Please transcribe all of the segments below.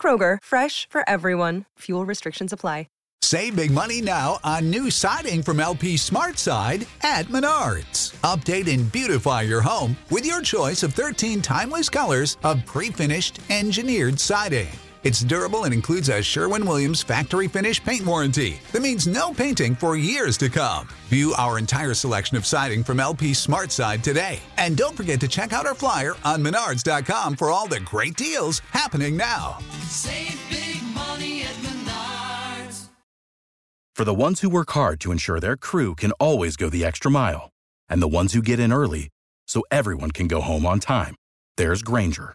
Kroger, fresh for everyone. Fuel restrictions apply. Save big money now on new siding from LP Smart Side at Menards. Update and beautify your home with your choice of 13 timeless colors of pre finished engineered siding. It's durable and includes a Sherwin Williams factory finish paint warranty that means no painting for years to come. View our entire selection of siding from LP Smart Side today. And don't forget to check out our flyer on menards.com for all the great deals happening now. Save big money at Menards. For the ones who work hard to ensure their crew can always go the extra mile, and the ones who get in early so everyone can go home on time, there's Granger,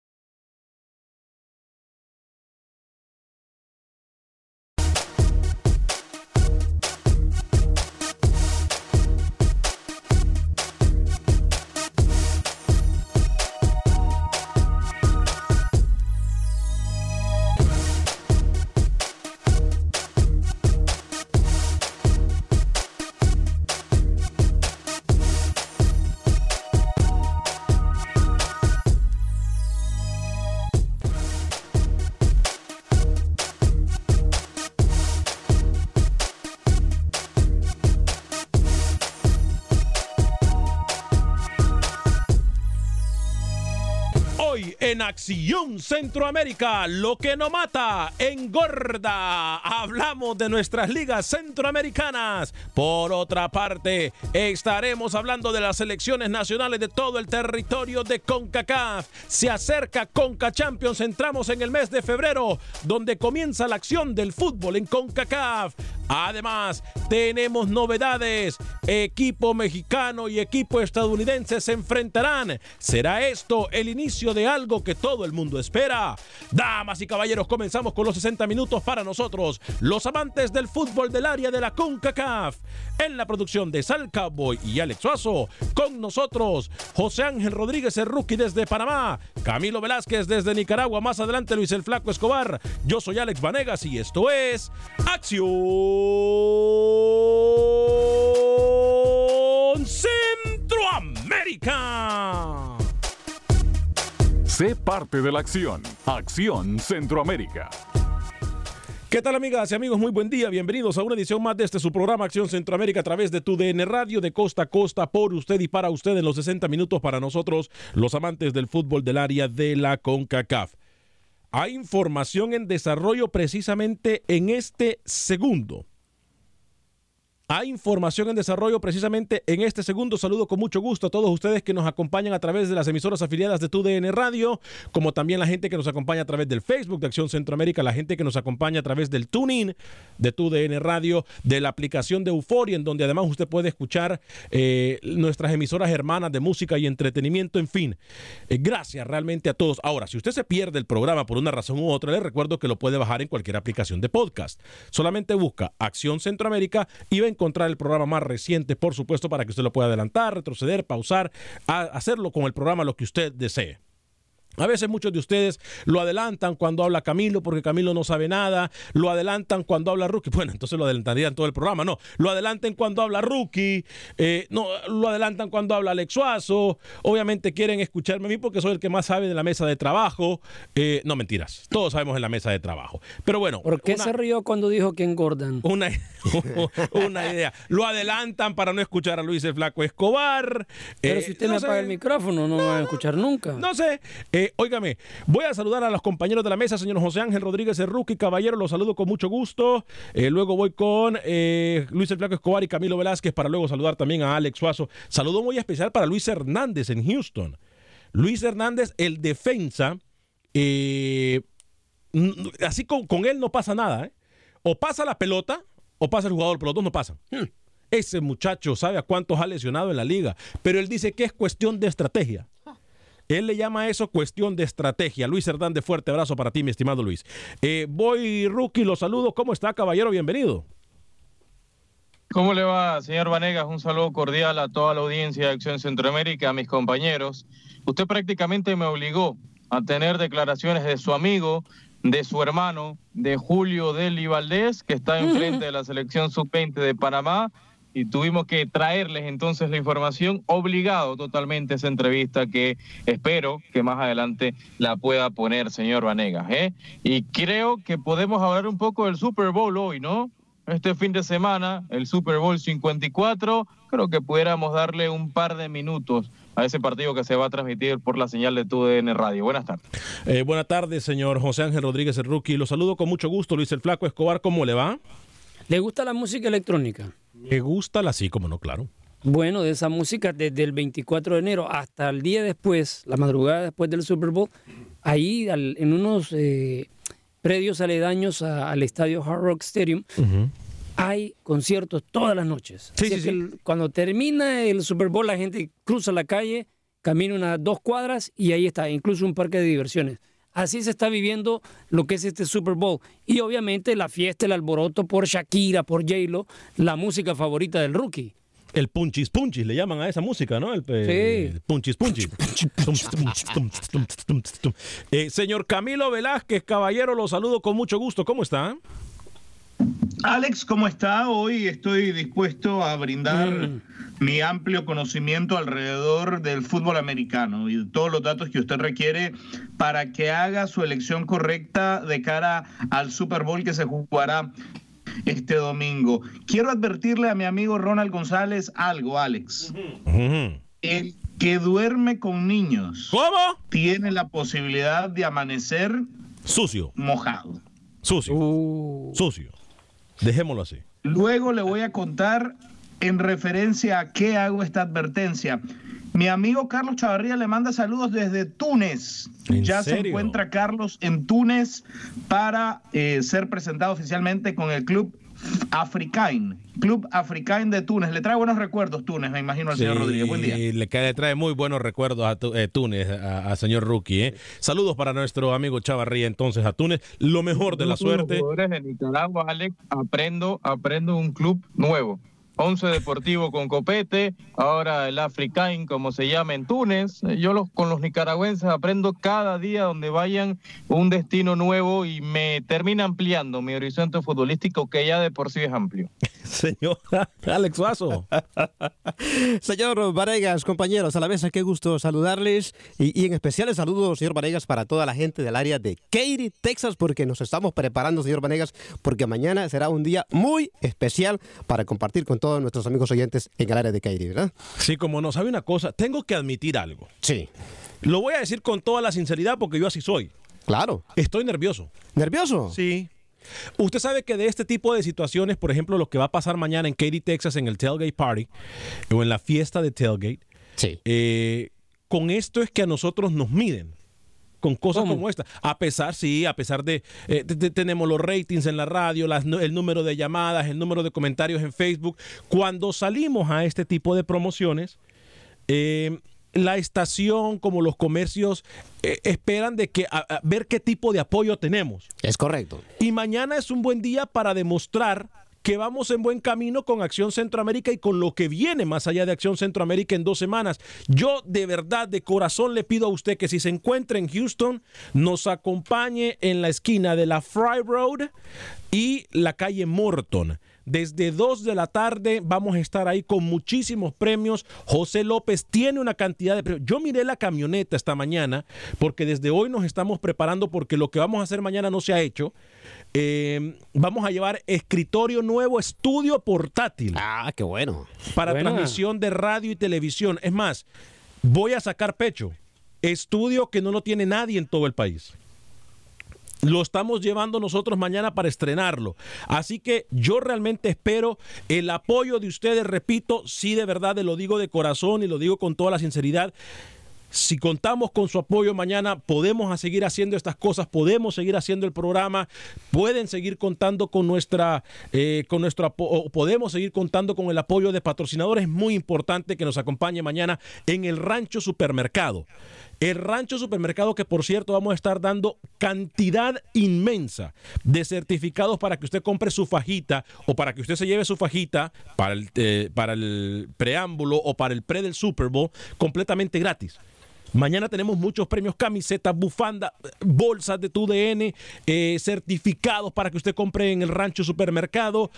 Acción Centroamérica, lo que no mata, engorda. Hablamos de nuestras ligas centroamericanas. Por otra parte, estaremos hablando de las selecciones nacionales de todo el territorio de CONCACAF. Se acerca CONCA Champions, entramos en el mes de febrero, donde comienza la acción del fútbol en CONCACAF. Además, tenemos novedades. Equipo mexicano y equipo estadounidense se enfrentarán. ¿Será esto el inicio de algo que todo el mundo espera? Damas y caballeros, comenzamos con los 60 minutos para nosotros, los amantes del fútbol del área de la CONCACAF. En la producción de Sal Cowboy y Alex Suazo, con nosotros José Ángel Rodríguez, el rookie desde Panamá, Camilo Velázquez desde Nicaragua, más adelante Luis el Flaco Escobar. Yo soy Alex Vanegas y esto es Acción Centroamérica. Sé parte de la acción. Acción Centroamérica. ¿Qué tal amigas y amigos? Muy buen día, bienvenidos a una edición más de este su programa Acción Centroamérica a través de tu DN Radio de costa a costa por usted y para usted en los 60 minutos para nosotros, los amantes del fútbol del área de la CONCACAF. Hay información en desarrollo precisamente en este segundo. Hay información en desarrollo precisamente en este segundo. Saludo con mucho gusto a todos ustedes que nos acompañan a través de las emisoras afiliadas de TUDN Radio, como también la gente que nos acompaña a través del Facebook de Acción Centroamérica, la gente que nos acompaña a través del tuning de TUDN Radio, de la aplicación de Euforia, en donde además usted puede escuchar eh, nuestras emisoras hermanas de música y entretenimiento, en fin. Eh, gracias realmente a todos. Ahora, si usted se pierde el programa por una razón u otra, le recuerdo que lo puede bajar en cualquier aplicación de podcast. Solamente busca Acción Centroamérica y a encontrar el programa más reciente, por supuesto, para que usted lo pueda adelantar, retroceder, pausar, hacerlo con el programa lo que usted desee. A veces muchos de ustedes lo adelantan cuando habla Camilo porque Camilo no sabe nada, lo adelantan cuando habla Rookie, bueno, entonces lo adelantarían todo el programa, no, lo adelantan cuando habla Rookie, eh, no, lo adelantan cuando habla Alex Suazo, obviamente quieren escucharme a mí porque soy el que más sabe de la mesa de trabajo, eh, no mentiras, todos sabemos en la mesa de trabajo, pero bueno. ¿Por qué una- se rió cuando dijo que engordan? una, una idea. Lo adelantan para no escuchar a Luis el Flaco Escobar. Pero Eh, si usted no me apaga el micrófono, no me van a escuchar nunca. No sé. Eh, óigame, voy a saludar a los compañeros de la mesa, señor José Ángel Rodríguez Rookie, caballero, los saludo con mucho gusto. Eh, luego voy con eh, Luis el Flaco Escobar y Camilo Velázquez para luego saludar también a Alex Suazo. Saludo muy especial para Luis Hernández en Houston. Luis Hernández, el defensa. eh, así con, con él no pasa nada. O pasa la pelota o pasa el jugador, pero los dos no pasan. Hmm. Ese muchacho sabe a cuántos ha lesionado en la liga, pero él dice que es cuestión de estrategia. Él le llama a eso cuestión de estrategia. Luis Hernández, fuerte abrazo para ti, mi estimado Luis. Eh, voy, rookie, lo saludo. ¿Cómo está, caballero? Bienvenido. ¿Cómo le va, señor Vanegas? Un saludo cordial a toda la audiencia de Acción Centroamérica, a mis compañeros. Usted prácticamente me obligó a tener declaraciones de su amigo, de su hermano, de Julio Deli Valdés, que está enfrente de la selección sub-20 de Panamá, y tuvimos que traerles entonces la información, obligado totalmente a esa entrevista que espero que más adelante la pueda poner, señor Vanegas. ¿eh? Y creo que podemos hablar un poco del Super Bowl hoy, ¿no? este fin de semana, el Super Bowl 54, creo que pudiéramos darle un par de minutos a ese partido que se va a transmitir por la señal de TUDN Radio. Buenas tardes. Eh, buenas tardes, señor José Ángel Rodríguez, el rookie. Lo saludo con mucho gusto, Luis el Flaco Escobar. ¿Cómo le va? ¿Le gusta la música electrónica? Me gusta la sí, como no, claro. Bueno, de esa música desde el 24 de enero hasta el día después, la madrugada después del Super Bowl, ahí al- en unos eh, predios aledaños a- al estadio Hard Rock Stadium, hay conciertos todas las noches. Sí, Así sí, que sí. el- cuando termina el Super Bowl, la gente cruza la calle, camina unas dos cuadras y ahí está, incluso un parque de diversiones. Así se está viviendo lo que es este Super Bowl. Y obviamente la fiesta, el alboroto por Shakira, por J-Lo, la música favorita del rookie. El punchis punchis, le llaman a esa música, ¿no? El eh, Sí. punchis punchis. Eh, señor Camilo Velázquez, caballero, lo saludo con mucho gusto. ¿Cómo está? Alex, ¿cómo está? Hoy estoy dispuesto a brindar mi amplio conocimiento alrededor del fútbol americano y todos los datos que usted requiere para que haga su elección correcta de cara al Super Bowl que se jugará este domingo. Quiero advertirle a mi amigo Ronald González algo, Alex. El que duerme con niños ¿Cómo? tiene la posibilidad de amanecer Sucio, mojado. sucio, Uh, sucio. Dejémoslo así. Luego le voy a contar en referencia a qué hago esta advertencia. Mi amigo Carlos Chavarría le manda saludos desde Túnez. ¿En Ya se encuentra Carlos en Túnez para eh, ser presentado oficialmente con el club Africain. Club Africain de Túnez. Le trae buenos recuerdos Túnez, me imagino al señor Rodríguez. Buen día. le, cae- le trae muy buenos recuerdos a Tu- eh, Túnez, a, a señor Rookie. ¿eh? Saludos para nuestro amigo Chavarría, entonces, a Túnez. Lo mejor de la los suerte. jugadores de Nicaragua, Alex, aprendo, aprendo un club nuevo. Once Deportivo con Copete, ahora el Africain, como se llama en Túnez. Yo los, con los nicaragüenses aprendo cada día donde vayan un destino nuevo y me termina ampliando mi horizonte futbolístico que ya de por sí es amplio. Señor Alex Suazo. Señor Varegas, compañeros, a la mesa, qué gusto saludarles y, y en especial el saludo, señor Varegas, para toda la gente del área de Katy, Texas, porque nos estamos preparando, señor Vanegas, porque mañana será un día muy especial para compartir con todos nuestros amigos oyentes en el área de Katy, ¿verdad? Sí, como no sabe una cosa, tengo que admitir algo. Sí, Lo voy a decir con toda la sinceridad porque yo así soy. claro. Estoy nervioso. ¿Nervioso? Sí. Usted sabe que de este tipo de situaciones, por ejemplo, lo que va a pasar mañana en Katy, Texas, en el Tailgate Party, o en la fiesta de Tailgate, Sí. eh, con esto es que a nosotros nos miden. Con cosas ¿Cómo? como esta. A pesar, sí, a pesar de. eh, te- te- tenemos los ratings en la radio, las el número de llamadas, el número de comentarios en Facebook. Cuando salimos a este tipo de promociones, eh, la estación, como los comercios, eh, esperan de que a- a ver qué tipo de apoyo tenemos. Es correcto. Y mañana es un buen día para demostrar que vamos en buen camino con Acción Centroamérica y con lo que viene más allá de Acción Centroamérica en dos semanas. Yo de verdad, de corazón, le pido a usted que si se encuentra en Houston, nos acompañe en la esquina de la Fry Road y la calle Morton. Desde 2 de la tarde vamos a estar ahí con muchísimos premios. José López tiene una cantidad de premios. Yo miré la camioneta esta mañana porque desde hoy nos estamos preparando porque lo que vamos a hacer mañana no se ha hecho. Eh, vamos a llevar escritorio nuevo, estudio portátil. Ah, qué bueno. Para Buena. transmisión de radio y televisión. Es más, voy a sacar pecho. Estudio que no lo tiene nadie en todo el país. Lo estamos llevando nosotros mañana para estrenarlo. Así que yo realmente espero el apoyo de ustedes, repito, sí de verdad, lo digo de corazón y lo digo con toda la sinceridad. Si contamos con su apoyo mañana, podemos seguir haciendo estas cosas, podemos seguir haciendo el programa, pueden seguir contando con nuestra, eh, con nuestro apo- o podemos seguir contando con el apoyo de patrocinadores. Es muy importante que nos acompañe mañana en el Rancho Supermercado. El Rancho Supermercado que por cierto vamos a estar dando cantidad inmensa de certificados para que usted compre su fajita o para que usted se lleve su fajita para el, eh, para el preámbulo o para el pre del Super Bowl completamente gratis. Mañana tenemos muchos premios, camisetas, bufandas, bolsas de tu DN, eh, certificados para que usted compre en el rancho supermercado.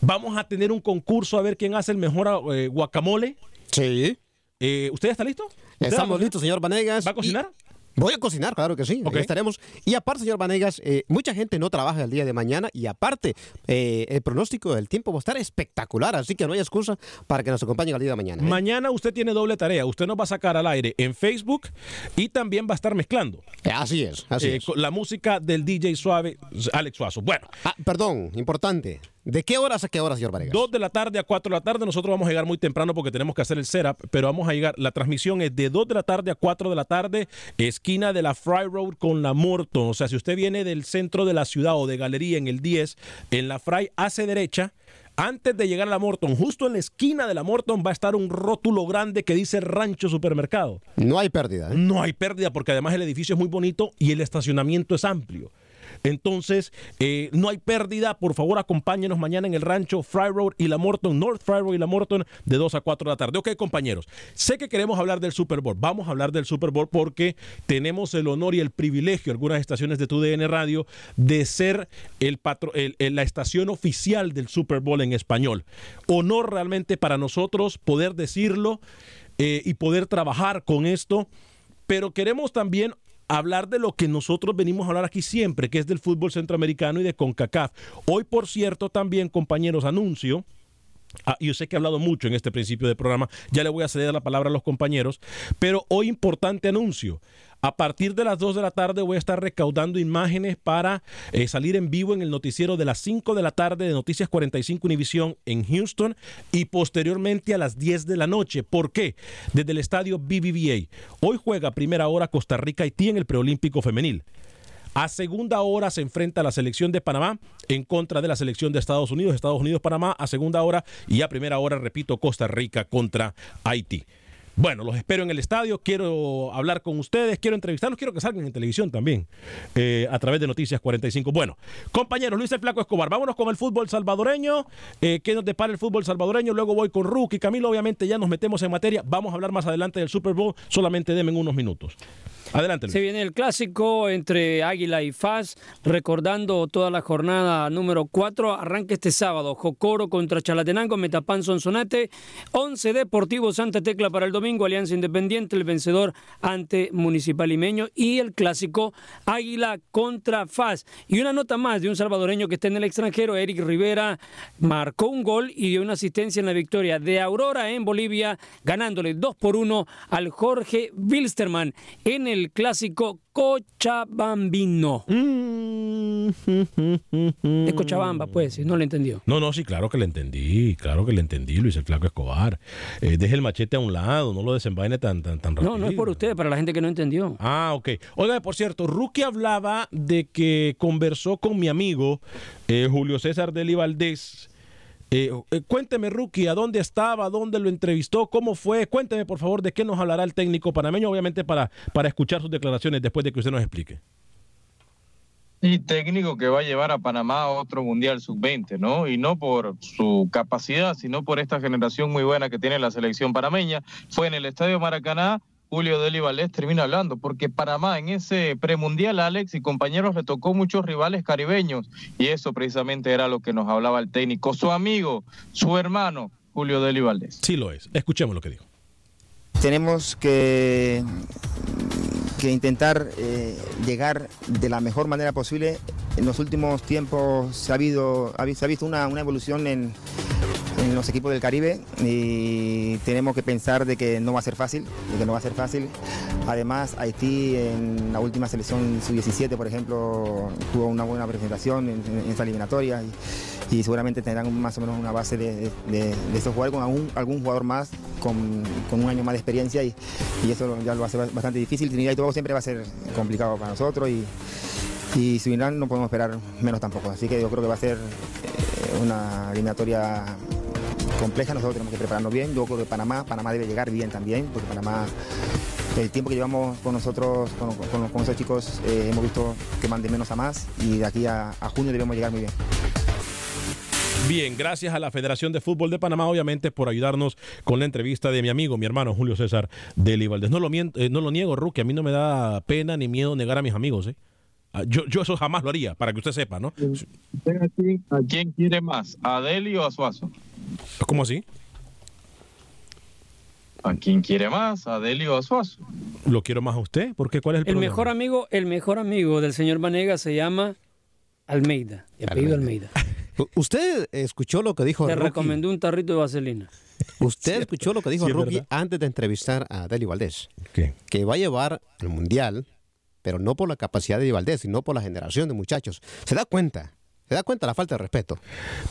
Vamos a tener un concurso a ver quién hace el mejor eh, guacamole. Sí. Eh, ¿Usted está listo? ¿Usted Estamos listos, señor Vanegas. ¿Va a cocinar? Y- Voy a cocinar, claro que sí. Ok. Ahí estaremos. Y aparte, señor Vanegas, eh, mucha gente no trabaja el día de mañana y aparte, eh, el pronóstico del tiempo va a estar espectacular, así que no hay excusa para que nos acompañen el día de mañana. ¿eh? Mañana usted tiene doble tarea. Usted nos va a sacar al aire en Facebook y también va a estar mezclando Así es, así es. la música del DJ Suave, Alex Suazo. Bueno, Ah, perdón, importante. ¿De qué horas a qué horas, señor Vanegas? 2 de la tarde a 4 de la tarde. Nosotros vamos a llegar muy temprano porque tenemos que hacer el setup, pero vamos a llegar. La transmisión es de 2 de la tarde a 4 de la tarde, esquina de la Fry Road con la Morton. O sea, si usted viene del centro de la ciudad o de galería en el 10, en la Fry hace derecha. Antes de llegar a la Morton, justo en la esquina de la Morton va a estar un rótulo grande que dice Rancho Supermercado. No hay pérdida. ¿eh? No hay pérdida porque además el edificio es muy bonito y el estacionamiento es amplio. Entonces, eh, no hay pérdida. Por favor, acompáñenos mañana en el rancho Fry Road y la Morton, North Fry Road y la Morton, de 2 a 4 de la tarde. Ok, compañeros, sé que queremos hablar del Super Bowl. Vamos a hablar del Super Bowl porque tenemos el honor y el privilegio, algunas estaciones de TUDN Radio, de ser el la estación oficial del Super Bowl en español. Honor realmente para nosotros poder decirlo eh, y poder trabajar con esto pero queremos también hablar de lo que nosotros venimos a hablar aquí siempre, que es del fútbol centroamericano y de CONCACAF. Hoy, por cierto, también, compañeros, anuncio. Ah, yo sé que he hablado mucho en este principio del programa, ya le voy a ceder la palabra a los compañeros, pero hoy importante anuncio. A partir de las 2 de la tarde voy a estar recaudando imágenes para eh, salir en vivo en el noticiero de las 5 de la tarde de Noticias 45 Univisión en Houston y posteriormente a las 10 de la noche. ¿Por qué? Desde el estadio BBVA. Hoy juega primera hora Costa Rica-Haití en el preolímpico femenil. A segunda hora se enfrenta la selección de Panamá en contra de la selección de Estados Unidos. Estados Unidos-Panamá a segunda hora y a primera hora, repito, Costa Rica contra Haití. Bueno, los espero en el estadio, quiero hablar con ustedes, quiero entrevistarlos, quiero que salgan en televisión también, eh, a través de Noticias 45. Bueno, compañeros, Luis el Flaco Escobar, vámonos con el fútbol salvadoreño, eh, ¿qué nos depara el fútbol salvadoreño? Luego voy con Rookie, Camilo, obviamente ya nos metemos en materia, vamos a hablar más adelante del Super Bowl, solamente denme unos minutos. Adelante. Se viene el clásico entre Águila y FAS, recordando toda la jornada número 4. Arranca este sábado. Jocoro contra Chalatenango, Metapan Sonsonate. 11 Deportivo Santa Tecla para el domingo. Alianza Independiente, el vencedor ante Municipal Limeño. Y el clásico Águila contra FAS. Y una nota más de un salvadoreño que está en el extranjero, Eric Rivera, marcó un gol y dio una asistencia en la victoria de Aurora en Bolivia, ganándole 2 por 1 al Jorge Wilstermann en el clásico Cochabambino. De Cochabamba, pues, si no lo entendió. No, no, sí, claro que le entendí, claro que le entendí, Luis el Flaco Escobar. Eh, deje el machete a un lado, no lo desenvaine tan, tan, tan rápido. No, no es por usted, para la gente que no entendió. Ah, ok. Oiga, por cierto, Rookie hablaba de que conversó con mi amigo eh, Julio César Deli Valdés. Eh, eh, cuénteme, Rookie, ¿a dónde estaba? ¿Dónde lo entrevistó? ¿Cómo fue? Cuénteme, por favor, de qué nos hablará el técnico panameño, obviamente para, para escuchar sus declaraciones después de que usted nos explique. Y técnico que va a llevar a Panamá a otro Mundial Sub-20, ¿no? Y no por su capacidad, sino por esta generación muy buena que tiene la selección panameña. Fue en el Estadio Maracaná, Julio Deli Valdés termina hablando, porque Panamá en ese premundial, Alex y compañeros, le tocó muchos rivales caribeños, y eso precisamente era lo que nos hablaba el técnico, su amigo, su hermano, Julio Deli Valdés. Sí lo es. Escuchemos lo que dijo. Tenemos que, que intentar eh, llegar de la mejor manera posible. En los últimos tiempos se ha, habido, se ha visto una, una evolución en, los equipos del Caribe y tenemos que pensar de que no va a ser fácil, de que no va a ser fácil. Además, Haití en la última selección sub-17, por ejemplo, tuvo una buena presentación en, en esta eliminatoria y, seguramente tendrán más o menos una base de, de, de- estos jugadores con algún, algún jugador más con, con un año más de experiencia y, y eso ya lo hace bastante difícil. Trinidad y Tobago siempre va a ser complicado para nosotros y, y Surinam no podemos esperar menos tampoco. Así que yo creo que va a ser eh, una eliminatoria compleja. Nosotros tenemos que prepararnos bien. Yo creo que Panamá, Panamá debe llegar bien también, porque Panamá, el tiempo que llevamos con nosotros, con, con- con esos chicos, eh, hemos visto que van de menos a más y de aquí a, junio debemos llegar muy bien. Bien, gracias a la Federación de Fútbol de Panamá, obviamente, por ayudarnos con la entrevista de mi amigo, mi hermano Julio César Deli Valdés. No lo, miento- eh, no lo niego, Rookie, a mí no me da pena ni miedo negar a mis amigos. ¿eh? Ah, Yo, yo eso jamás lo haría, para que usted sepa, ¿no? ¿Usted a quién, a quién quiere más? ¿A Deli o a Suazo? ¿Cómo así? ¿A quién quiere más? ¿A Deli o a Suazo? ¿Lo quiero más a usted? ¿Por qué? ¿Cuál es el, El problema? mejor amigo, el mejor amigo del señor Vanega se llama Almeida, de apellido Almeida. U- ¿Usted escuchó lo que dijo Le Rookie? recomendó un tarrito de vaselina. ¿Usted escuchó lo que dijo Sí, antes de entrevistar a Deli Valdés? ¿Qué? Que va a llevar al Mundial, pero no por la capacidad de Valdés, sino por la generación de muchachos. ¿Se da cuenta? ¿Se da cuenta la falta de respeto?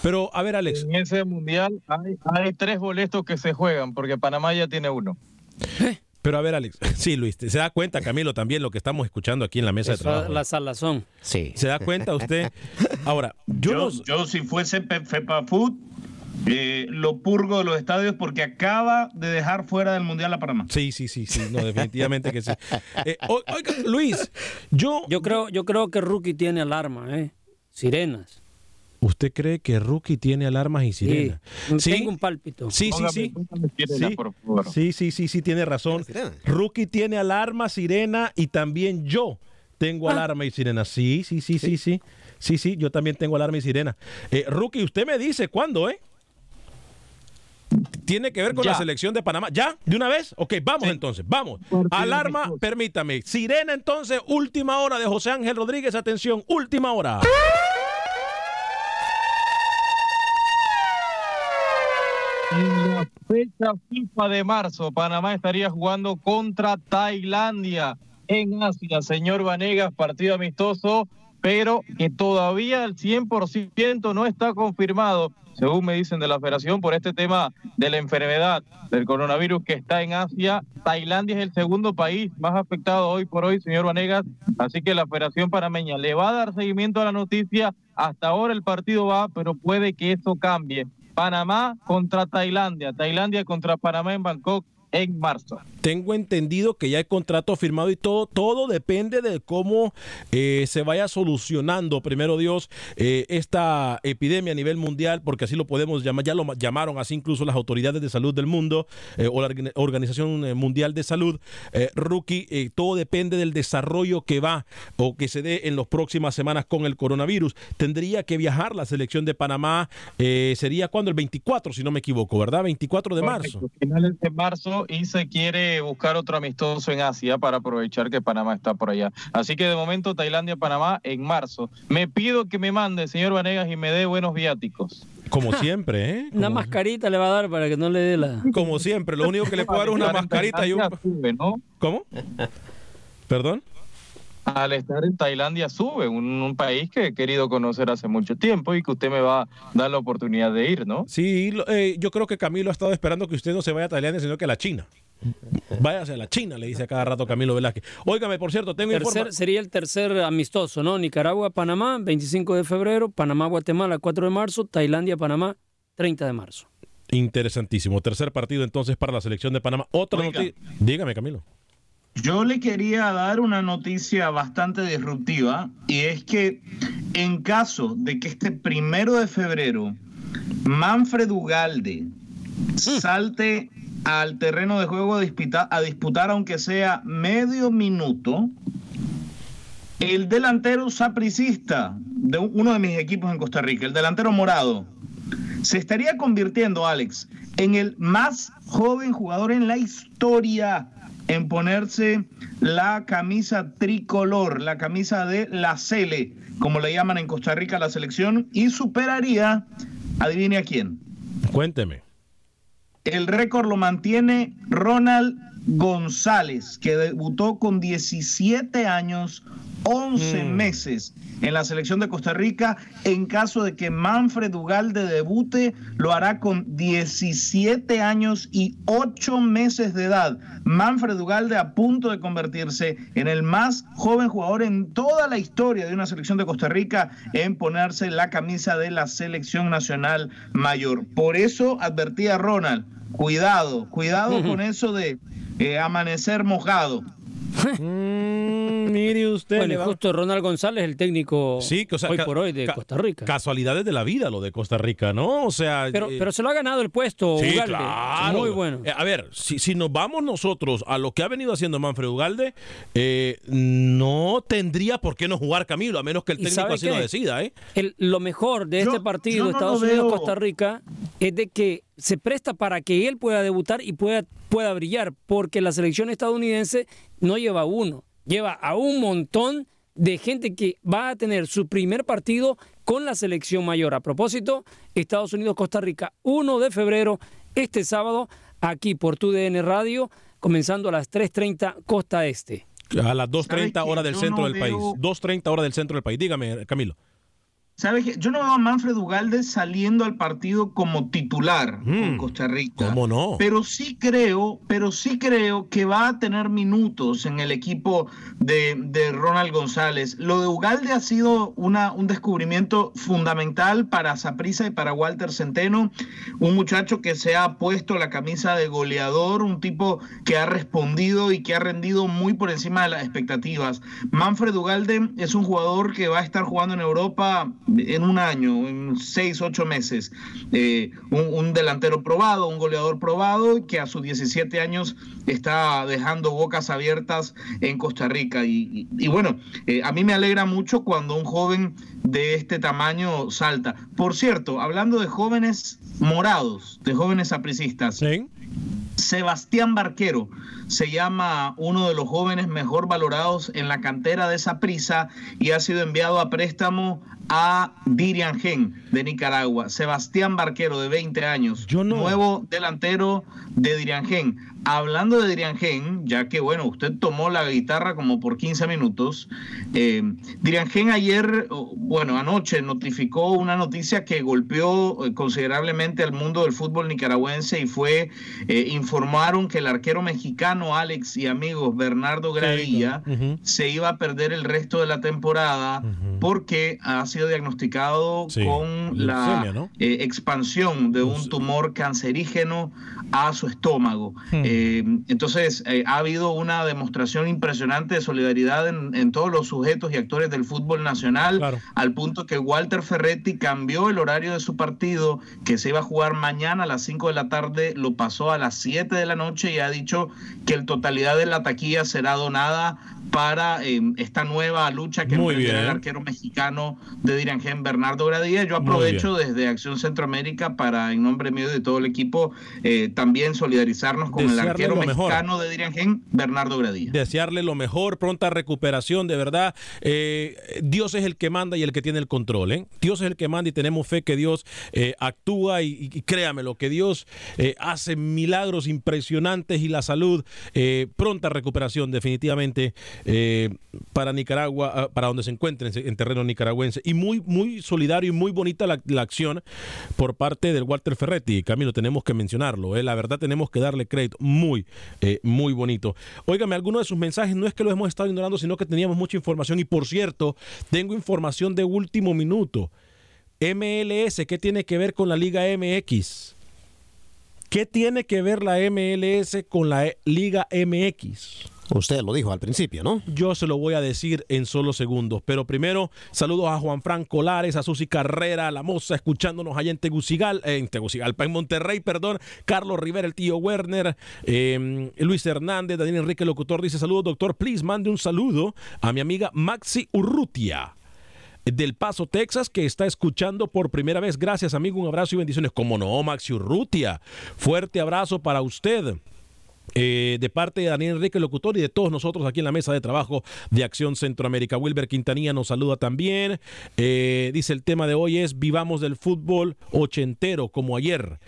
Pero, a ver, Alex. En ese mundial hay, hay tres boletos que se juegan, porque Panamá ya tiene uno. Pero a ver, Alex. Sí, Luis, se da cuenta, Camilo, también lo que estamos escuchando aquí en la mesa de trabajo. la salazón. Sí. ¿Se da cuenta usted? Ahora, yo, Yo, no- yo si fuese Fepa Food, eh, lo purgo de los estadios porque acaba de dejar fuera del Mundial a Panamá. Sí, sí, sí, sí, no, definitivamente que sí. Eh, o- oiga, Luis, yo... Yo creo, yo creo que Rookie tiene alarma, ¿eh? Sirenas. ¿Usted cree que Rookie tiene alarmas y sirenas? Sí, tengo un pálpito. Sí, sí, sí. póngame sirena, Sí. por favor. sí, sí, sí, sí, tiene razón. Rookie tiene alarma, sirena y también yo tengo Ah. alarma y sirena. Sí, sí, sí, sí, sí. Sí, sí, yo también tengo alarma y sirena. Eh, Rookie, usted me dice cuándo, ¿eh? Tiene que ver con la selección de Panamá. ¿Ya? ¿De una vez? Ok, vamos entonces, vamos. Alarma, permítame. Sirena entonces, última hora de José Ángel Rodríguez. Atención, última hora. En la fecha FIFA de marzo, Panamá estaría jugando contra Tailandia en Asia. Señor Vanegas, partido amistoso, pero que todavía al 100% no está confirmado, según me dicen de la federación, por este tema de la enfermedad del coronavirus que está en Asia. Tailandia es el segundo país más afectado hoy por hoy, señor Vanegas. Así que la Federación Panameña le va a dar seguimiento a la noticia. Hasta ahora el partido va, pero puede que eso cambie. Panamá contra Tailandia, Tailandia contra Panamá en Bangkok en marzo. Tengo entendido que ya hay contrato firmado y todo, todo depende de cómo eh, se vaya solucionando, primero Dios, eh, esta epidemia a nivel mundial, porque así lo podemos llamar, ya lo ma- llamaron así incluso las autoridades de salud del mundo eh, o la Organ- Organización eh, Mundial de Salud, eh, Rookie, eh, todo depende del desarrollo que va o que se dé en las próximas semanas con el coronavirus. Tendría que viajar la selección de Panamá, eh, sería cuando el 24, si no me equivoco, ¿verdad? 24 de marzo. Finales de marzo y se quiere buscar otro amistoso en Asia para aprovechar que Panamá está por allá. Así que de momento Tailandia, Panamá en marzo. Me pido que me mande, señor Vanegas, y me dé buenos viáticos. Como siempre, ¿eh? Una mascarita le va a dar para que no le dé la. Como siempre, lo único que le puedo dar es una mascarita y un... ¿Cómo? ¿Perdón? Al estar en Tailandia sube, un, un país que he querido conocer hace mucho tiempo y que usted me va a dar la oportunidad de ir, ¿no? Sí, lo- eh, yo creo que Camilo ha estado esperando que usted no se vaya a Tailandia, sino que a la China. Váyase a la China, le dice a cada rato Camilo Velázquez. Óigame, por cierto, tengo Tercer- información. sería el tercer amistoso, ¿no? Nicaragua, Panamá, 25 de febrero, Panamá, Guatemala, 4 de marzo, Tailandia, Panamá, 30 de marzo. Interesantísimo. Tercer partido entonces para la selección de Panamá. Otra noticia. Dígame, Camilo. Yo le quería dar una noticia bastante disruptiva y es que en caso de que este primero de febrero Manfred Ugalde salte al terreno de juego a disputar, a disputar aunque sea medio minuto, el delantero sapricista de uno de mis equipos en Costa Rica, el delantero morado, se estaría convirtiendo, Alex, en el más joven jugador en la historia en ponerse la camisa tricolor, la camisa de la Cele, como le llaman en Costa Rica la selección, y superaría, adivine a quién. Cuénteme. El récord lo mantiene Ronald González, que debutó con 17 años, 11 Mm. meses en la selección de Costa Rica. En caso de que Manfred Ugalde debute, lo hará con 17 años y 8 meses de edad. Manfred Ugalde a punto de convertirse en el más joven jugador en toda la historia de una selección de Costa Rica en ponerse la camisa de la selección nacional mayor. Por eso advertía Ronald, cuidado, cuidado con eso de eh, amanecer mojado. Mm, mire usted. Bueno, va- justo Ronald González, el técnico Sí, que, o sea, hoy por hoy de ca- Costa Rica. Casualidades de la vida lo de Costa Rica, ¿no? O sea. Pero, eh, pero se lo ha ganado el puesto, Sí, Ugalde. claro. Muy bueno. Eh, a ver, si, si nos vamos nosotros a lo que ha venido haciendo Manfred Ugalde, eh, no tendría por qué no jugar Camilo, a menos que el ¿Y técnico así lo decida, ¿eh? El- lo mejor de Yo- este partido, yo no Estados lo Unidos, veo- Costa Rica, es de que se presta para que él pueda debutar y pueda, pueda brillar, porque la selección estadounidense no lleva a uno, lleva a un montón de gente que va a tener su primer partido con la selección mayor. A propósito, Estados Unidos-Costa Rica, 1 de febrero, este sábado, aquí por TUDN Radio, comenzando a las 3.30 Costa Este. A las 2.30 ¿Sabe qué? horas del centro no del país. veo- 2.30 horas del centro del país. Dígame, Camilo. ¿Sabes qué? Yo no veo a Manfred Ugalde saliendo al partido como titular con Mm, Costa Rica. ¿Cómo no? Pero sí creo, pero sí creo que va a tener minutos en el equipo de, de Ronald González. Lo de Ugalde ha sido una, un descubrimiento fundamental para Saprissa y para Walter Centeno, un muchacho que se ha puesto la camisa de goleador, un tipo que ha respondido y que ha rendido muy por encima de las expectativas. Manfred Ugalde es un jugador que va a estar jugando en Europa en un año, en seis, ocho meses. Eh, un, delantero probado, un goleador probado, que a sus 17 años está dejando bocas abiertas en Costa Rica. Y, y- y bueno, eh, a mí me alegra mucho cuando un joven de este tamaño salta. Por cierto, hablando de jóvenes morados, de jóvenes apricistas. Sí. Sebastián Barquero se llama uno de los jóvenes mejor valorados en la cantera de esa prisa y ha sido enviado a préstamo a Dirian Gen de Nicaragua. Sebastián Barquero de 20 años, Yo no- nuevo delantero de Dirian Gen. Hablando de Dirian Gen, ya que bueno, usted tomó la guitarra como por 15 minutos, eh, Dirian Gen ayer, bueno, anoche notificó una noticia que golpeó eh, considerablemente al mundo del fútbol nicaragüense y fue, eh, informaron que el arquero mexicano Alex y amigos Bernardo Gradilla Ujú. se iba a perder el resto de la temporada porque ha sido diagnosticado Sí, con la leucemia, ¿no? eh, expansión de un tumor cancerígeno a su estómago. Hmm. Eh, entonces, eh, ha habido una demostración impresionante de solidaridad en, en todos los sujetos y actores del fútbol nacional, Claro. al punto que Walter Ferretti cambió el horario de su partido, que se iba a jugar mañana a las 5 de la tarde, lo pasó a las 7 de la noche y ha dicho que la totalidad de la taquilla será donada para eh, esta nueva lucha que Muy el arquero mexicano de Dirangen, Bernardo Gradilla. Yo aprovecho desde Acción Centroamérica para, en nombre mío y de todo el equipo, eh, también solidarizarnos con el arquero mejor. mexicano de Dirangen, Bernardo Gradilla. desearle lo mejor, pronta recuperación, de verdad. Eh, Dios es el que manda y el que tiene el control. ¿eh? Dios es el que manda y tenemos fe que Dios eh, actúa y, y créame lo que Dios hace milagros impresionantes y la salud, eh, pronta recuperación definitivamente eh, para Nicaragua, ah, para donde se encuentren en terreno nicaragüense. Y muy, muy solidario y muy bonita la, acción por parte del Walter Ferretti. Camilo, tenemos que mencionarlo. ¿eh? La verdad tenemos que darle crédito. Muy, eh, muy bonito. Óigame, algunos de sus mensajes no es que los hemos estado ignorando, sino que teníamos mucha información. Y por cierto, tengo información de último minuto. MLS, ¿qué tiene que ver con la Liga MX? ¿Qué tiene que ver la MLS con la E- Liga MX? Usted lo dijo al principio, ¿no? Yo se lo voy a decir en solo segundos. Pero primero, saludos a Juan Franco Lares, a Susi Carrera, a la moza, escuchándonos allá en Tegucigalpa, en Tegucigalpa, en Monterrey, perdón. Carlos Rivera, el tío Werner, eh, Luis Hernández, Daniel Enrique Locutor dice: Saludos, doctor. Please, mande un saludo a mi amiga Maxi Urrutia del Paso, Texas, que está escuchando por primera vez. Gracias, amigo. Un abrazo y bendiciones. Como no, Maxi Urrutia. Fuerte abrazo para usted. Eh, de parte de Daniel Enrique Locutor y de todos nosotros aquí en la mesa de trabajo de Acción Centroamérica. Wilber Quintanilla nos saluda también. Eh, dice el tema de hoy es Vivamos del fútbol ochentero como ayer.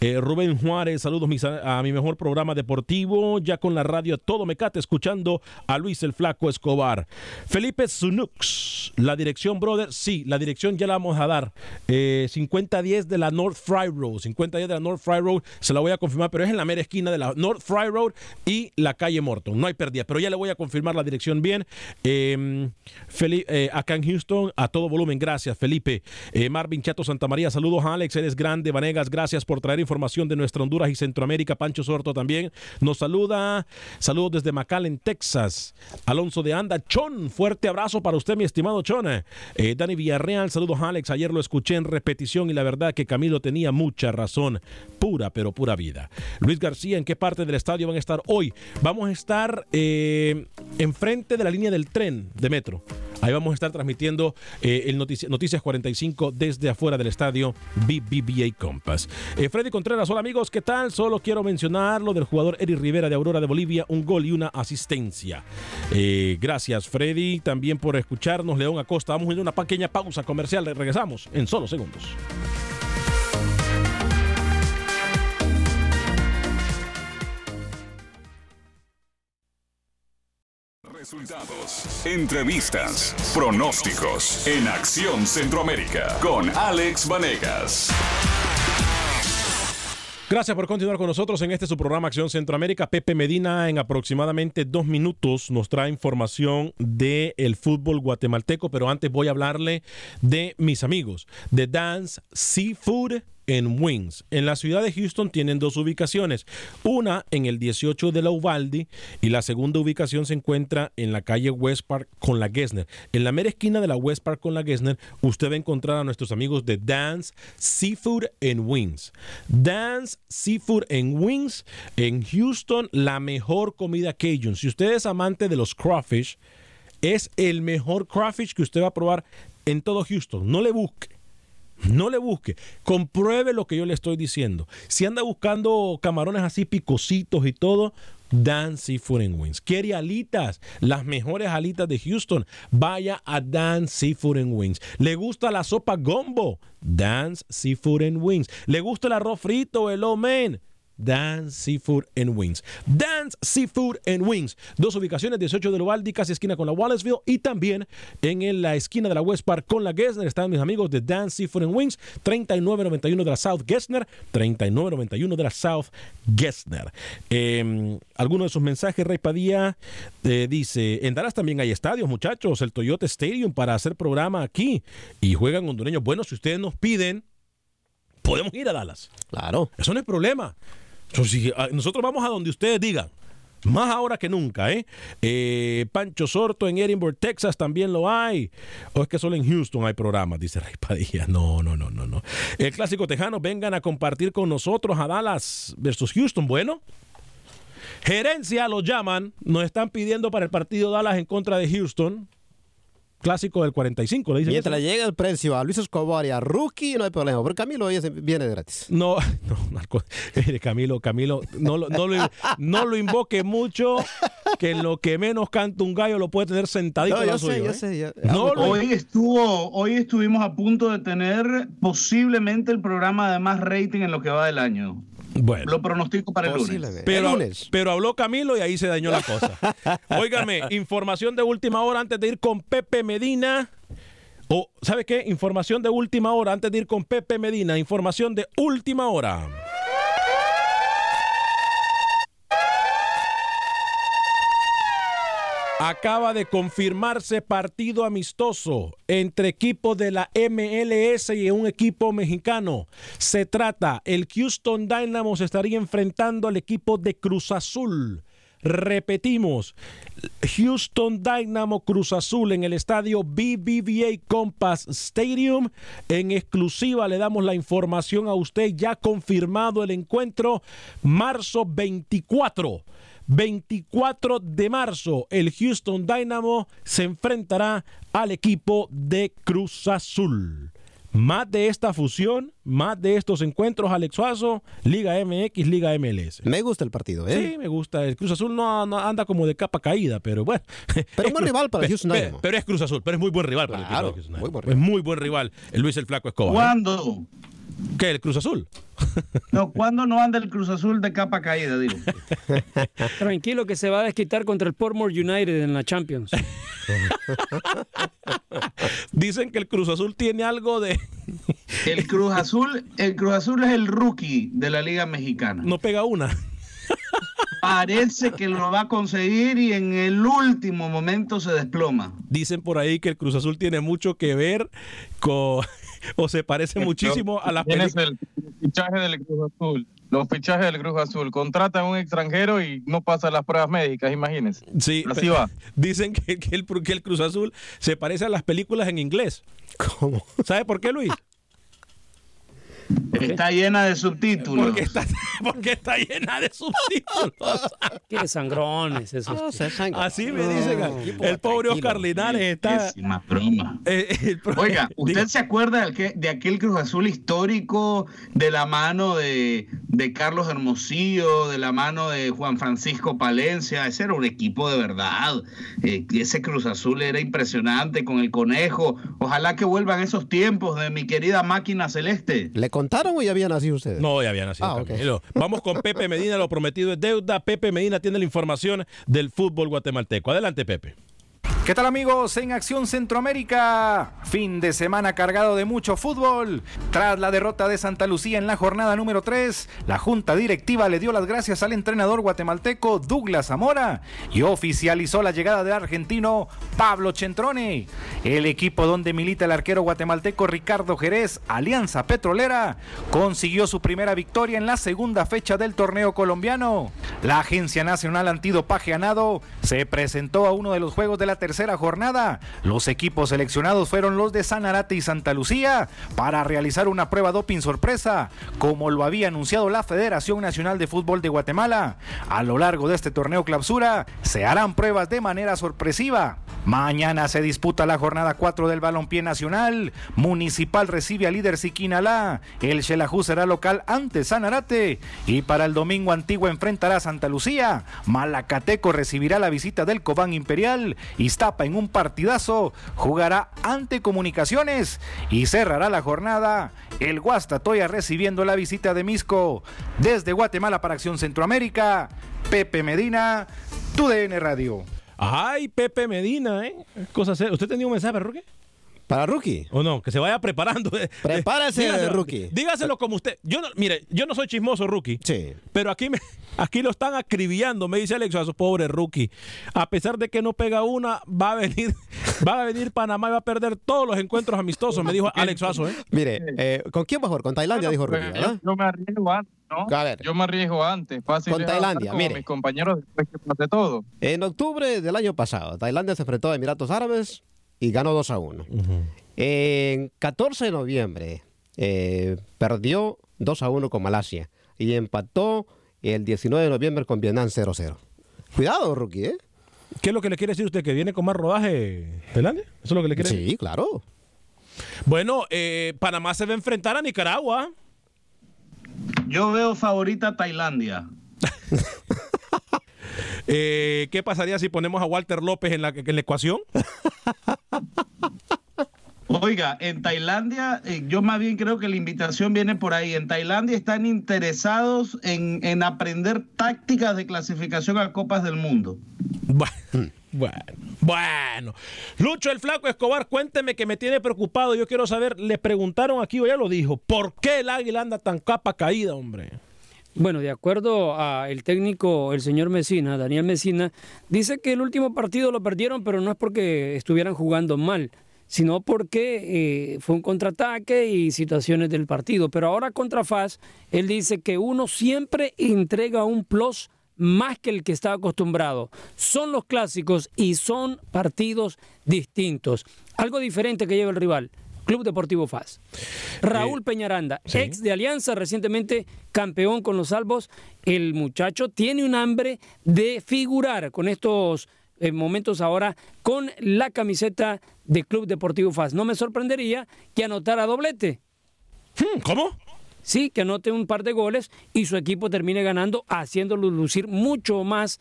Eh, Rubén Juárez, saludos a, mi mejor programa deportivo, ya con la radio todo mecate, escuchando a Luis el Flaco Escobar. Felipe Zunux, la dirección, brother, sí, la dirección ya la vamos a dar. Eh, 5010 de la North Fry Road, 5010 de la North Fry Road, se la voy a confirmar, pero es en la mera esquina de la North Fry Road y la calle Morton. No hay pérdida, pero ya le voy a confirmar la dirección bien. Eh, Feli- eh, acá en Houston, a todo volumen, gracias, Felipe. Eh, Marvin Chato Santa María, saludos Alex, eres grande, Vanegas, gracias por traer información de nuestra Honduras y Centroamérica. Pancho Sorto también nos saluda. Saludos desde McAllen, Texas. Alonso de Anda, Chon, fuerte abrazo para usted, mi estimado Chon. Eh, Dani Villarreal, saludos Alex, ayer lo escuché en repetición y la verdad que Camilo tenía mucha razón. Pura, pero pura vida. Luis García, ¿en qué parte del estadio van a estar hoy? Vamos a estar eh, enfrente de la línea del tren de metro. Ahí vamos a estar transmitiendo eh, el Notici- Noticias 45 desde afuera del estadio BBVA Compass. Eh, Freddy Contreras, hola amigos, ¿qué tal? Solo quiero mencionar lo del jugador Eric Rivera de Aurora de Bolivia, un gol y una asistencia. Gracias Freddy, también por escucharnos. León Acosta, vamos a ir a una pequeña pausa comercial, regresamos en solo segundos. Resultados, entrevistas, pronósticos en Acción Centroamérica con Alex Vanegas. Gracias por continuar con nosotros en este su programa Acción Centroamérica. Pepe Medina en aproximadamente dos minutos nos trae información del el fútbol guatemalteco, pero antes voy a hablarle de mis amigos de Dance Seafood and Wings. En la ciudad de Houston tienen dos ubicaciones, una en el 18 de la Uvalde y la segunda ubicación se encuentra en la calle West Park con la Gessner. En la mera esquina de la West Park con la Gessner, usted va a encontrar a nuestros amigos de Dance Seafood and Wings. Dance Seafood and Wings en Houston, la mejor comida Cajun. Si usted es amante de los crawfish, es el mejor crawfish que usted va a probar en todo Houston. No le busque. No le busque, compruebe lo que yo le estoy diciendo. Si anda buscando camarones así picositos y todo, Dan Seafood and Wings. Quiere alitas, las mejores alitas de Houston, vaya a Dan Seafood and Wings. ¿Le gusta la sopa gombo? Dan's Seafood and Wings. ¿Le gusta el arroz frito, el lo Dan's Seafood and Wings. Dan's Seafood and Wings. Dos ubicaciones, 18 de Uvalde, casi esquina con la Wallaceville y también en la esquina de la West Park con la Gessner están mis amigos de Dan's Seafood and Wings, 3991 de la South Gessner, 3991 de la South Gessner. Eh, alguno de sus mensajes, Rey Padilla eh, dice, en Dallas también hay estadios, muchachos, el Toyota Stadium para hacer programa aquí y juegan hondureños. Bueno, si ustedes nos piden, podemos ir a Dallas. Claro. Eso no es problema. Ah, nosotros vamos a donde ustedes digan. Más ahora que nunca, ¿eh? Eh, Pancho Sorto en Edinburgh, Texas también lo hay. O es que solo en Houston hay programas, dice Rey Padilla. No, no, no, no, no. El clásico tejano, vengan a compartir con nosotros a Dallas versus Houston. Bueno, gerencia lo llaman, nos están pidiendo para el partido Dallas en contra de Houston. Clásico del 45, le dicen. Mientras llega el precio a Luis Escobar y a Rookie, no hay problema. Porque Camilo viene de gratis. No, no, no, al co- mire, Camilo, Camilo, no, lo- no, lo, no lo invoque mucho, que en lo que menos canta un gallo lo puede tener sentadito No, yo sé, yo ¿eh? sé, yo- No lo- Hoy estuvo, hoy estuvimos a punto de tener posiblemente el programa de más rating en lo que va del año. Bueno. Lo pronostico para el lunes. Pero, El lunes. pero habló Camilo y ahí se dañó la cosa. Óigame, información de última hora antes de ir con Pepe Medina. O, ¿sabe qué? Información de última hora antes de ir con Pepe Medina. Información de última hora. Acaba de confirmarse partido amistoso entre equipos de la MLS y un equipo mexicano. Se trata, el Houston Dynamo se estaría enfrentando al equipo de Cruz Azul. Repetimos, Houston Dynamo Cruz Azul en el estadio BBVA Compass Stadium. En exclusiva le damos la información a usted, ya confirmado el encuentro, marzo 24. 24 de marzo, el Houston Dynamo se enfrentará al equipo de Cruz Azul. Más de esta fusión, más de estos encuentros, Alex Suazo, Liga MX, Liga MLS. Me gusta el partido, ¿eh? Sí, me gusta. El Cruz Azul no, no anda como de capa caída, pero bueno. Pero un buen rival para el Houston Pe- Dynamo. Pero es Cruz Azul, pero es muy buen rival para Claro, el equipo de Houston muy buen Es muy buen rival, el Luis el Flaco Escobar. ¿eh? ¿Cuándo? ¿Qué? ¿El Cruz Azul? No, ¿cuándo no anda el Cruz Azul de capa caída, digo? Tranquilo que se va a desquitar contra el Portmore United en la Champions. Dicen que el Cruz Azul tiene algo de. El Cruz Azul, el Cruz Azul es el rookie de la Liga Mexicana. No pega una. Parece que lo va a conseguir y en el último momento se desploma. Dicen por ahí que el Cruz Azul tiene mucho que ver con. O se parece muchísimo a las Tienes películas. el fichaje del Cruz Azul. Los fichajes del Cruz Azul. Contratan a un extranjero y no pasa las pruebas médicas, imagínense. Sí, Así va. Dicen que, que el, que el Cruz Azul se parece a las películas en inglés. ¿Cómo? ¿Sabe por qué, Luis? Está llena de subtítulos. Porque está, porque está llena de subtítulos. Qué sangrones esos. Así me dicen. el pobre Oscar Linares está. Broma. eh, el pro- Oiga, ¿usted Diga. se acuerda de aquel, de aquel Cruz Azul histórico de la mano de, de Carlos Hermosillo, de la mano de Juan Francisco Palencia? Ese era un equipo de verdad. Eh, ese Cruz Azul era impresionante con el conejo. Ojalá que vuelvan esos tiempos de mi querida máquina celeste. ¿Le contaron o ya habían nacido ustedes? No, ya había nacido. Ah. Vamos con Pepe Medina, lo prometido es deuda. Pepe Medina tiene la información del fútbol guatemalteco. Adelante, Pepe. ¿Qué tal amigos en Acción Centroamérica? Fin de semana cargado de mucho fútbol. Tras la derrota de Santa Lucía en la jornada número 3, la junta directiva le dio las gracias al entrenador guatemalteco Douglas Zamora y oficializó la llegada del argentino Pablo Centrone. El equipo donde milita el arquero guatemalteco Ricardo Jerez, Alianza Petrolera, consiguió su primera victoria en la segunda fecha del torneo colombiano. La Agencia Nacional Antidopaje ANADO se presentó a uno de los juegos de la tercera jornada. Los equipos seleccionados fueron los de Sanarate y Santa Lucía para realizar una prueba doping sorpresa, como lo había anunciado la Federación Nacional de Fútbol de Guatemala. A lo largo de este torneo clausura se harán pruebas de manera sorpresiva. Mañana se disputa la jornada 4 del Balompié Nacional. Municipal recibe al líder Siquinalá. El Xelajú será local ante Sanarate. Y para el domingo Antigua enfrentará a Santa Lucía. Malacateco recibirá la visita del Cobán Imperial. Iztapa en un partidazo jugará ante Comunicaciones. Y cerrará la jornada el Guastatoya recibiendo la visita de Misco. Desde Guatemala para Acción Centroamérica, Pepe Medina, TUDN Radio. Ay, Pepe Medina, ¿eh? Cosa seria. ¿Usted tenía un mensaje, Rookie? ¿Para Rookie? ¿O no? Que se vaya preparando. Prepárese, Dígaselo- Rookie. Dígaselo como usted. Yo no, mire, yo no soy chismoso, Rookie. Sí. Pero aquí, me, aquí lo están acribillando, me dice Alex a su pobre Rookie. A pesar de que no pega una, va a venir, va a venir Panamá y va a perder todos los encuentros amistosos, me dijo Alex Suazo, ¿eh? Mire, eh, ¿con quién va a jugar? Con Tailandia, dijo Pues, Rookie, yo, ¿verdad? yo me arriesgo antes, ¿no? A ver. Yo me arriesgo antes. Fácil Con Tailandia, como mire. mis compañeros después que pase todo. En octubre del año pasado, Tailandia se enfrentó a Emiratos Árabes y ganó 2 a 1. En 14 de noviembre eh, perdió 2 a 1 con Malasia y empató el 19 de noviembre con Vietnam 0-0. Cuidado, rookie, ¿eh? ¿Qué es lo que le quiere decir usted? ¿Que viene con más rodaje Tailandia? ¿Eso es lo que le quiere decir? Sí, claro. Bueno, eh, Panamá se va a enfrentar a Nicaragua. Yo veo favorita Tailandia. Eh, ¿Qué pasaría si ponemos a Walter López en la, en la ecuación? Oiga, en Tailandia, eh, yo más bien creo que la invitación viene por ahí. En Tailandia están interesados en, en aprender tácticas de clasificación a Copas del Mundo. Bueno, bueno, bueno. Lucho el Flaco Escobar, cuénteme que me tiene preocupado. Yo quiero saber, le preguntaron aquí, o ya lo dijo, ¿por qué el águila anda tan capa caída, hombre? Bueno, de acuerdo al técnico, el señor Mesina, Daniel Mesina, dice que el último partido lo perdieron, pero no es porque estuvieran jugando mal, sino porque eh, fue un contraataque y situaciones del partido. Pero ahora contra FAS, él dice que uno siempre entrega un plus más que el que estaba acostumbrado. Son los clásicos y son partidos distintos. Algo diferente que lleva el rival. Club Deportivo FAS. Raúl Peñaranda, sí. ex de Alianza, recientemente campeón con los salvos. El muchacho tiene un hambre de figurar con estos eh, momentos ahora con la camiseta de Club Deportivo FAS. No me sorprendería que anotara doblete. ¿Cómo? Sí, que anote un par de goles y su equipo termine ganando, haciéndolo lucir mucho más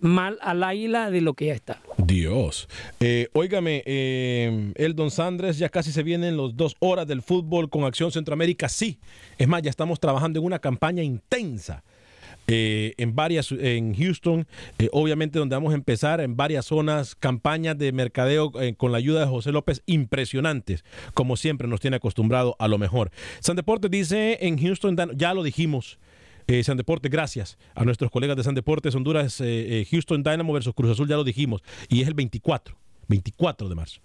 mal al águila de lo que ya está. Dios. Eh, óigame, eh, Eldon Sandres, ya casi se vienen los dos horas del fútbol con Acción Centroamérica. Sí, es más, ya estamos trabajando en una campaña intensa. Eh, en varias, en Houston, eh, obviamente donde vamos a empezar, en varias zonas, campañas de mercadeo eh, con la ayuda de José López impresionantes, como siempre nos tiene acostumbrado a lo mejor. San Deportes dice en Houston, ya lo dijimos, eh, San Deporte, gracias a nuestros colegas de San Deportes, Honduras, eh, Houston Dynamo versus Cruz Azul, ya lo dijimos, y es el 24. 24 de marzo.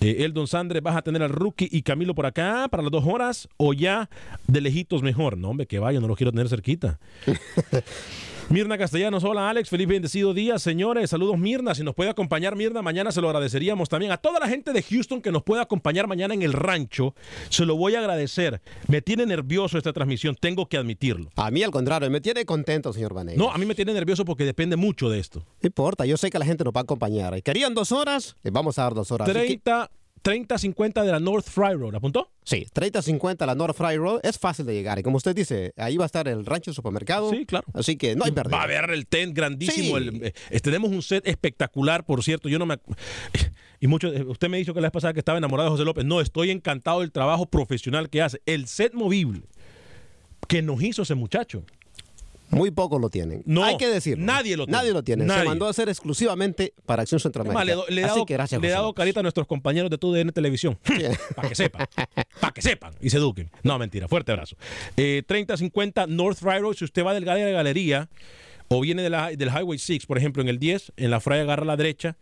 Eh, Eldon Sandre, vas a tener al rookie y Camilo por acá para las dos horas o ya de lejitos mejor. No, hombre, que vaya, no lo quiero tener cerquita. Mirna Castellanos, hola Alex, feliz bendecido día, señores, saludos Mirna, si nos puede acompañar Mirna, mañana se lo agradeceríamos también. A toda la gente de Houston que nos pueda acompañar mañana en el rancho, se lo voy a agradecer. Me tiene nervioso esta transmisión, tengo que admitirlo. A mí al contrario, me tiene contento, señor Vanegas. No, a mí me tiene nervioso porque depende mucho de esto. No importa, yo sé que la gente nos va a acompañar. Querían dos horas, les vamos a dar dos horas. Así que- 30, 30, 50 de la North Fry Road, ¿apuntó? Sí, 30-50 la North Fry Road es fácil de llegar. Y como usted dice, ahí va a estar el rancho supermercado. Sí, claro. Así que no hay pérdida. Va a haber el tent grandísimo. Sí. el- eh, tenemos un set espectacular, por cierto. Yo no me. Y mucho, eh, usted me dijo que la vez pasada que estaba enamorado de José López. No, estoy encantado del trabajo profesional que hace. El set movible que nos hizo ese muchacho. Muy pocos lo tienen. No, hay que decirlo. nadie lo tiene. Nadie lo tiene. Se mandó a hacer exclusivamente para Acción Centroamérica. Además, le, he Así dado, que gracias, le he dado carita a nuestros compañeros de TUDN Televisión. para que sepan. Para que sepan y se eduquen. No, mentira. Fuerte abrazo. Eh, 3050 North Fry Road. Si usted va del Galería de Galería o viene de la- del Highway 6, por ejemplo, en el 10, en la Fry agarra a la derecha.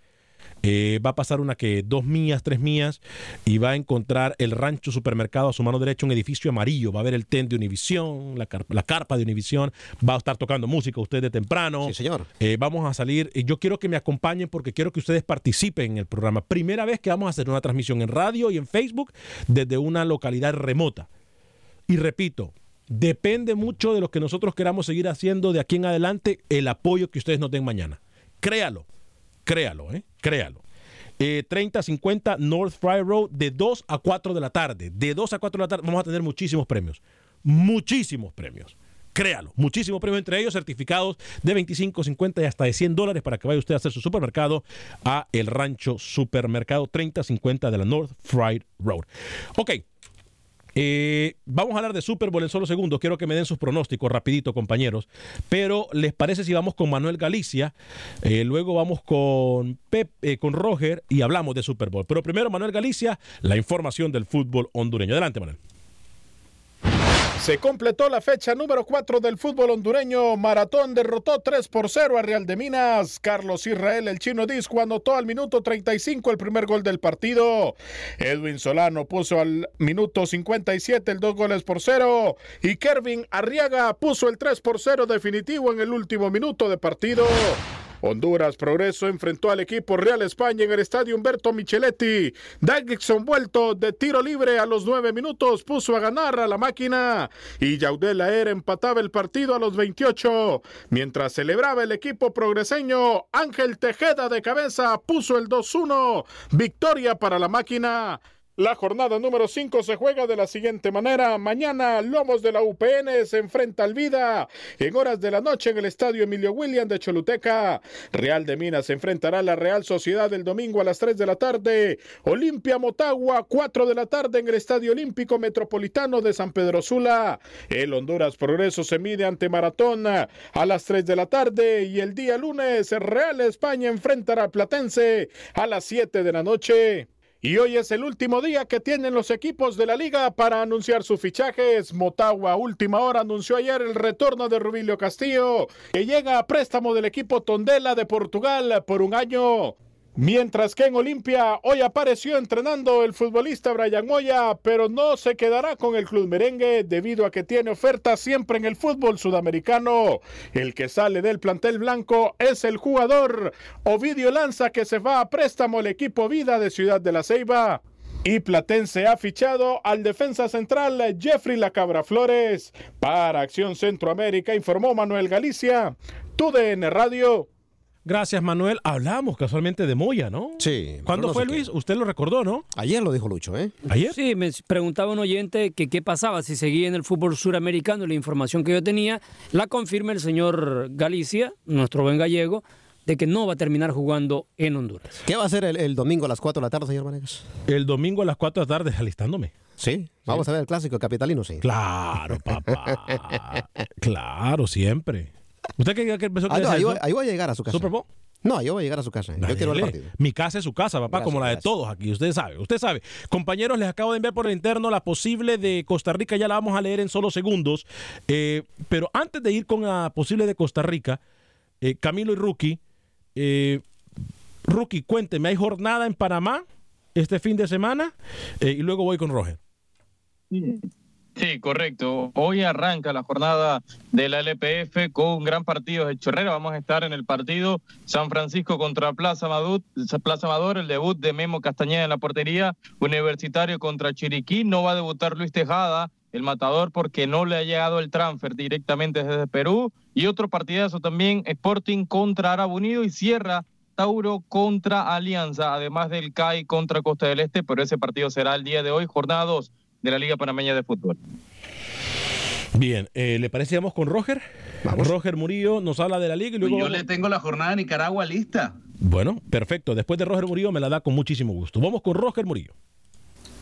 Eh, va a pasar una que dos millas, tres millas y va a encontrar el rancho supermercado a su mano derecha, un edificio amarillo. Va a ver el tent de Univisión, la, car- la carpa de Univisión. Va a estar tocando música usted de temprano. Sí, señor. Eh, vamos a salir. y Yo quiero que me acompañen porque quiero que ustedes participen en el programa. Primera vez que vamos a hacer una transmisión en radio y en Facebook desde una localidad remota. Y repito, depende mucho de lo que nosotros queramos seguir haciendo de aquí en adelante, el apoyo que ustedes nos den mañana. Créalo, créalo, ¿eh? Créalo. Eh, 3050 North Fry Road de 2 a 4 de la tarde. De 2 a 4 de la tarde vamos a tener muchísimos premios. Muchísimos premios. Créalo, muchísimos premios, entre ellos certificados de 25, 50 y hasta de 100 dólares para que vaya usted a hacer su supermercado a El Rancho Supermercado 3050 de la North Fried Road. Ok, eh, vamos a hablar de Super Bowl en solo segundos. Quiero que me den sus pronósticos rapidito, compañeros. Pero, ¿les parece si vamos con Manuel Galicia? Eh, luego vamos con Pep, eh, con Roger y hablamos de Super Bowl. Pero primero, Manuel Galicia, la información del fútbol hondureño. Adelante, Manuel. Se completó la fecha número 4 del fútbol hondureño. Maratón derrotó 3 por 0 a Real de Minas. Carlos Israel, el chino disco, anotó al minuto 35 el primer gol del partido. Edwin Solano puso al minuto 57 el dos goles por 0. Y Kervin Arriaga puso el 3 por 0 definitivo en el último minuto de partido. Honduras Progreso enfrentó al equipo Real España en el estadio Humberto Micheletti. Daggson vuelto de tiro libre a los nueve minutos puso a ganar a la máquina y Yaudel Aer empataba el partido a los 28. Mientras celebraba el equipo progreseño, Ángel Tejeda de cabeza puso el 2-1. Victoria para la máquina. La jornada número 5 se juega de la siguiente manera. Mañana, Lomos de la UPN se enfrenta al Vida en horas de la noche en el estadio Emilio William de Choluteca. Real de Minas se enfrentará a la Real Sociedad el domingo a las 3 de la tarde. Olimpia Motagua, 4 de la tarde en el estadio Olímpico Metropolitano de San Pedro Sula. El Honduras Progreso se mide ante Maratón a las 3 de la tarde y el día lunes Real España enfrentará a Platense a las 7 de la noche. Y hoy es el último día que tienen los equipos de la liga para anunciar sus fichajes. Motagua, última hora, anunció ayer el retorno de Rubilio Castillo, que llega a préstamo del equipo Tondela de Portugal por un año. Mientras que en Olimpia hoy apareció entrenando el futbolista Brian Moya, pero no se quedará con el club merengue debido a que tiene oferta siempre en el fútbol sudamericano. El que sale del plantel blanco es el jugador Ovidio Lanza que se va a préstamo al equipo Vida de Ciudad de la Ceiba. Y Platense ha fichado al defensa central Jeffrey Lacabra Flores. Para Acción Centroamérica informó Manuel Galicia, TUDN Radio. Gracias, Manuel. Hablamos casualmente de Moya, ¿no? Sí. ¿Cuándo no fue, qué. Luis? Usted lo recordó, ¿no? Ayer lo dijo Lucho, ¿eh? ¿Ayer? Sí, me preguntaba un oyente que qué pasaba si seguía en el fútbol suramericano. La información que yo tenía la confirma el señor Galicia, nuestro buen gallego, de que no va a terminar jugando en Honduras. ¿Qué va a hacer el, el domingo a las 4 de la tarde, señor Vanegas? El domingo a las 4 de la tarde, alistándome. Sí, vamos a ver el clásico capitalino, sí. Claro, papá. claro, siempre. ¿Usted qué, qué pensó que Ah, no, ahí, voy, ahí voy a llegar a su casa. ¿Super Bowl? No, yo voy a llegar a su casa. Yo quiero ver el Dale. partido. Mi casa es su casa, papá, Gracias, como la de gracias. todos aquí. Usted sabe, usted sabe. Compañeros, les acabo de enviar por el interno la posible de Costa Rica. Ya la vamos a leer en solo segundos. Eh, pero antes de ir con la posible de Costa Rica, eh, Camilo y Rookie, eh, Rookie, cuénteme, ¿hay jornada en Panamá este fin de semana? Eh, y luego voy con Roger. Sí, correcto. Hoy arranca la jornada de la LPF con un gran partido de Chorrera. Vamos a estar en el partido San Francisco contra Plaza Amador, Plaza Amador, el debut de Memo Castañeda en la portería, Universitario contra Chiriquí. No va a debutar Luis Tejada, el matador, porque no le ha llegado el transfer directamente desde Perú. Y otro partidazo también, Sporting contra Árabe Unido y cierra Tauro contra Alianza, además del CAI contra Costa del Este, pero ese partido será el día de hoy, jornada 2 de la Liga Panameña de Fútbol. Bien, eh, ¿le parece vamos con Roger? Roger Murillo nos habla de la liga y luego... Yo vamos- le tengo la jornada de Nicaragua lista. Bueno, perfecto. Después de Roger Murillo me la da con muchísimo gusto. Vamos con Roger Murillo.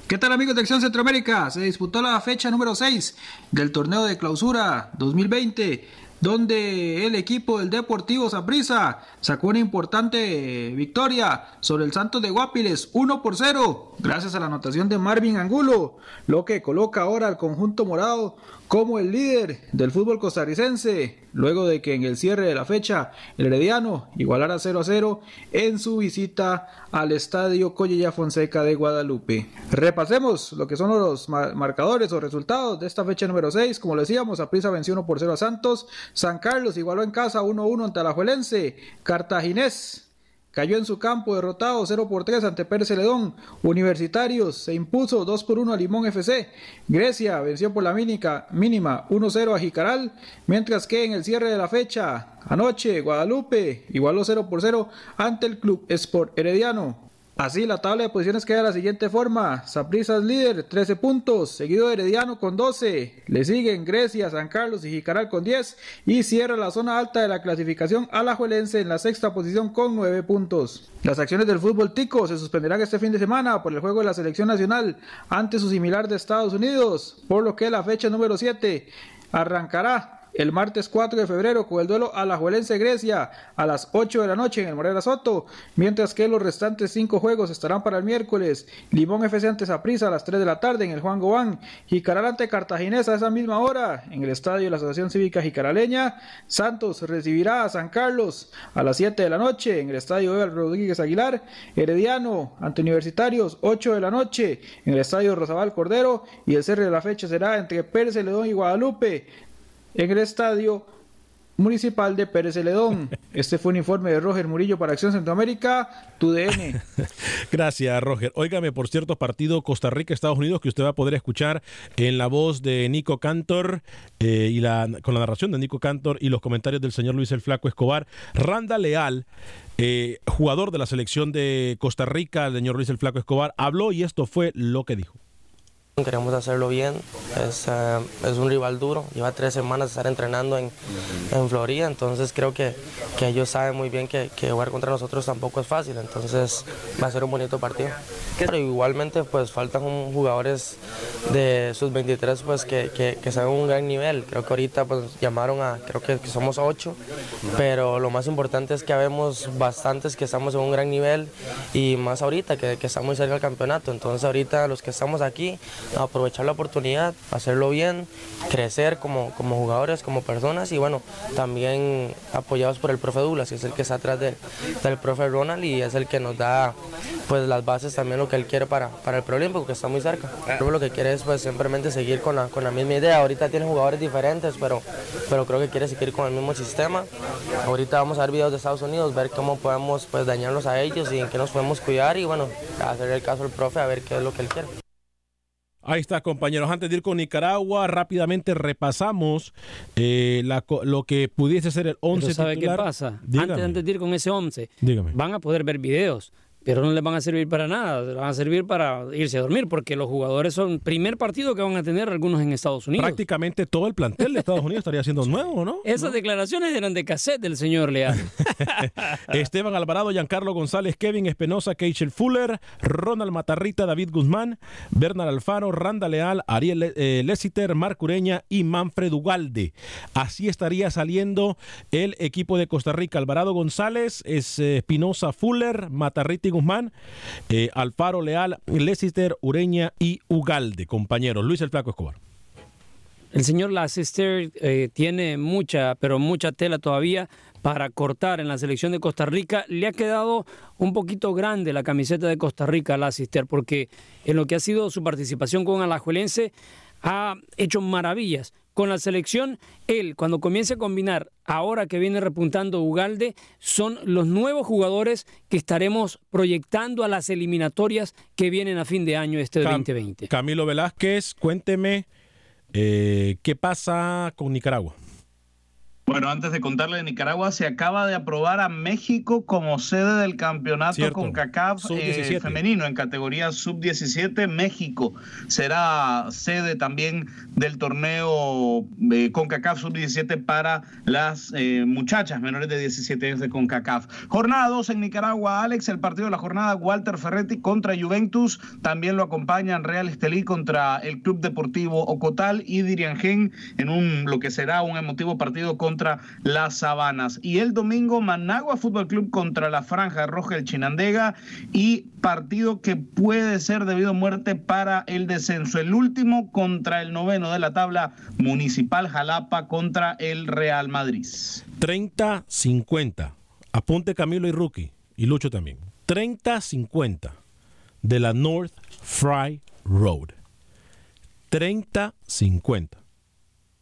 ¿Qué tal amigos de Acción Centroamérica? Se disputó la fecha número 6 del torneo de clausura 2020, donde el equipo del Deportivo Saprissa sacó una importante victoria sobre el Santos de Guapiles 1 por 0, gracias a la anotación de Marvin Angulo, lo que coloca ahora al conjunto morado como el líder del fútbol costarricense, luego de que en el cierre de la fecha el Herediano igualara 0 a 0 en su visita al estadio Collella Fonseca de Guadalupe. Repasemos lo que son los ma- marcadores o resultados de esta fecha número 6. Como lo decíamos, Aprisa venció 1 por 0 a Santos, San Carlos igualó en casa 1 1 ante Alajuelense, Cartaginés Cayó en su campo derrotado 0 por 3 ante Pérez Celedón. Universitarios se impuso 2 por 1 a Limón FC. Grecia venció por la mínica- mínima 1-0 a Jicaral. Mientras que en el cierre de la fecha, anoche, Guadalupe igualó 0 por 0 ante el Club Sport Herediano. Así la tabla de posiciones queda de la siguiente forma. Saprissa líder, 13 puntos, seguido de Herediano con 12. Le siguen Grecia, San Carlos y Jicaral con 10. Y cierra la zona alta de la clasificación Alajuelense en la sexta posición con 9 puntos. Las acciones del fútbol tico se suspenderán este fin de semana por el juego de la selección nacional ante su similar de Estados Unidos, por lo que la fecha número 7 arrancará el martes 4 de febrero con el duelo Alajuelense Grecia a las 8 de la noche en el Morera Soto, mientras que los restantes 5 juegos estarán para el miércoles. Limón FC ante Saprissa a las 3 de la tarde en el Juan Gobán, Jicaral ante Cartaginés a esa misma hora en el estadio de la Asociación Cívica Jicaraleña, Santos recibirá a San Carlos a las 7 de la noche en el estadio Eval Rodríguez Aguilar, Herediano ante Universitarios 8 de la noche en el estadio Rosabal Cordero. Y el cierre de la fecha será entre Pérez Celedón y Guadalupe en el estadio municipal de Pérez Celedón. Este fue un informe de Roger Murillo para Acción Centroamérica, tu DN. Gracias, Roger. Óigame, por cierto, partido Costa Rica-Estados Unidos que usted va a poder escuchar en la voz de Nico Cantor eh, y la, con la narración de Nico Cantor y los comentarios del señor Luis el Flaco Escobar. Randa Leal, eh, jugador de la selección de Costa Rica, el señor Luis el Flaco Escobar, habló y esto fue lo que dijo. Queremos hacerlo bien, es, eh, es un rival duro, lleva tres semanas de estar entrenando en, en Florida, entonces creo que, que ellos saben muy bien que, que jugar contra nosotros tampoco es fácil, entonces va a ser un bonito partido. Pero igualmente pues faltan jugadores de sus 23 pues que, que, que están en un gran nivel. Creo que ahorita pues llamaron a, creo que, que somos ocho, pero lo más importante es que habemos bastantes que estamos en un gran nivel y más ahorita que, que estamos cerca del campeonato. Entonces ahorita los que estamos aquí, aprovechar la oportunidad, hacerlo bien, crecer como, como jugadores, como personas y bueno, también apoyados por el profe Douglas, que es el que está atrás del, del profe Ronald y es el que nos da pues las bases también lo que él quiere para, para el Preolímpico, que está muy cerca. Lo que quiere es pues simplemente seguir con la, con la misma idea. Ahorita tiene jugadores diferentes, pero, pero creo que quiere seguir con el mismo sistema. Ahorita vamos a ver videos de Estados Unidos, ver cómo podemos pues dañarlos a ellos y en qué nos podemos cuidar y bueno, hacer el caso al profe a ver qué es lo que él quiere. Ahí está, compañeros. Antes de ir con Nicaragua, rápidamente repasamos eh, la lo que pudiese ser el 11 Pero ¿sabe qué titular. pasa? Dígame. Antes, antes de ir con ese 11, Dígame. van a poder ver videos, pero no les van a servir para nada, les van a servir para irse a dormir, porque los jugadores son primer partido que van a tener algunos en Estados Unidos. Prácticamente todo el plantel de Estados Unidos estaría siendo nuevo, ¿no? Esas declaraciones eran de cassette del señor Leal. Esteban Alvarado, Giancarlo González, Kevin Espinosa, Keishel Fuller, Ronald Matarrita, David Guzmán, Bernard Alfaro, Randa Leal, Ariel eh, Lessiter, Marc Ureña y Manfred Ugalde. Así estaría saliendo el equipo de Costa Rica. Alvarado González, eh, Espinosa Fuller, Matarrita y Guzmán, eh, Alfaro Leal, Lessiter, Ureña y Ugalde, compañeros. Luis el Flaco Escobar. El señor Lassiter eh, tiene mucha, pero mucha tela todavía para cortar en la selección de Costa Rica. Le ha quedado un poquito grande la camiseta de Costa Rica a Lassiter, porque en lo que ha sido su participación con Alajuelense ha hecho maravillas. Con la selección, él, cuando comience a combinar, ahora que viene repuntando Ugalde, son los nuevos jugadores que estaremos proyectando a las eliminatorias que vienen a fin de año este Cam- 2020. Camilo Velázquez, cuénteme eh, qué pasa con Nicaragua. Bueno, antes de contarle de Nicaragua, se acaba de aprobar a México como sede del campeonato Cierto. con CACAF Sub-17. femenino en categoría sub-17. México será sede también del torneo eh, con CACAF sub-17 para las eh, muchachas menores de 17 años de CONCACAF. Jornada 2 en Nicaragua, Alex, el partido de la jornada, Walter Ferretti contra Juventus, también lo acompañan Real Estelí contra el Club Deportivo Ocotal y Diriangén en un lo que será un emotivo partido contra las Sabanas. Y el domingo Managua Fútbol Club contra la Franja Roja del Chinandega y partido que puede ser debido a muerte para el descenso. El último contra el noveno de la tabla Municipal Jalapa contra el Real Madrid. 30-50. Apunte Camilo y Rookie. Y Lucho también. 30-50 de la North Fry Road. 30-50.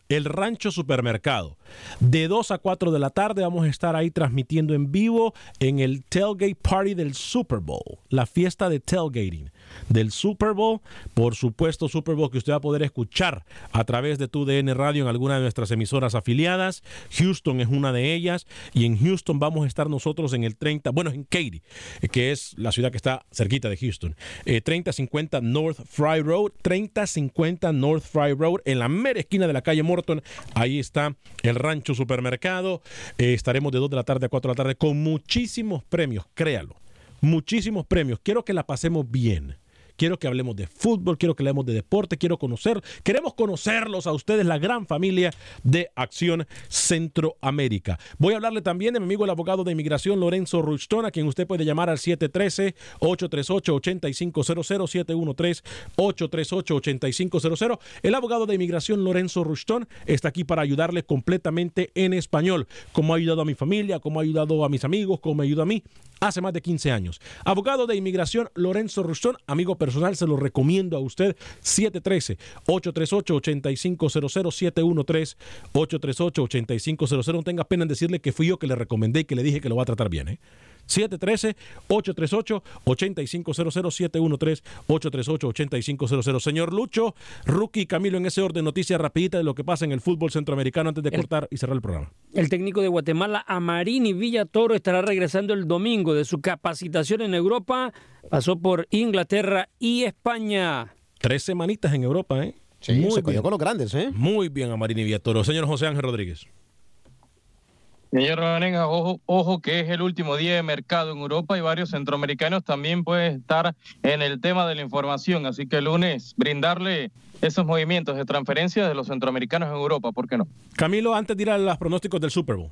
El Rancho Supermercado. De 2 a 4 de la tarde vamos a estar ahí transmitiendo en vivo en el Tailgate Party del Super Bowl. La fiesta de tailgating del Super Bowl. Por supuesto, Super Bowl que usted va a poder escuchar a través de tu DN Radio en alguna de nuestras emisoras afiliadas. Houston es una de ellas. Y en Houston vamos a estar nosotros en el 30, bueno, en Katy, que es la ciudad que está cerquita de Houston. Eh, 3050 North Fry Road. 3050 North Fry Road, en la mera esquina de la calle Morton. Ahí está el Rancho Supermercado. Eh, estaremos de 2 de la tarde a 4 de la tarde con muchísimos premios, créalo. Muchísimos premios. Quiero que la pasemos bien. Quiero que hablemos de fútbol, quiero que hablemos de deporte, quiero conocer, queremos conocerlos a ustedes, la gran familia de Acción Centroamérica. Voy a hablarle también de mi amigo el abogado de inmigración Lorenzo Ruchton, a quien usted puede llamar al 713-838-8500, 713-838-8500. El abogado de inmigración Lorenzo Ruchton está aquí para ayudarle completamente en español, como ha ayudado a mi familia, como ha ayudado a mis amigos, como me ayuda a mí hace más de 15 años. Abogado de inmigración Lorenzo Ruchton, amigo personal, se lo recomiendo a usted. 713-838-8500, 713-838-8500. No tenga pena en decirle que fui yo que le recomendé y que le dije que lo va a tratar bien. ¿eh? 713-838-8500, 713-838-8500. Señor Lucho, Rookie Camilo, en ese orden, noticia rapidita de lo que pasa en el fútbol centroamericano antes de cortar y cerrar el programa. El técnico de Guatemala, Amarini Villatoro, estará regresando el domingo de su capacitación en Europa. Pasó por Inglaterra y España. Tres semanitas en Europa, ¿eh? Sí, se cogió con los grandes, ¿eh? Muy bien, Amarini Villatoro. Señor José Ángel Rodríguez. Señor Vanegas, ojo, ojo que es el último día de mercado en Europa y varios centroamericanos también pueden estar en el tema de la información. Así que el lunes brindarle esos movimientos de transferencia de los centroamericanos en Europa, ¿por qué no? Camilo, antes de ir a los pronósticos del Super Bowl.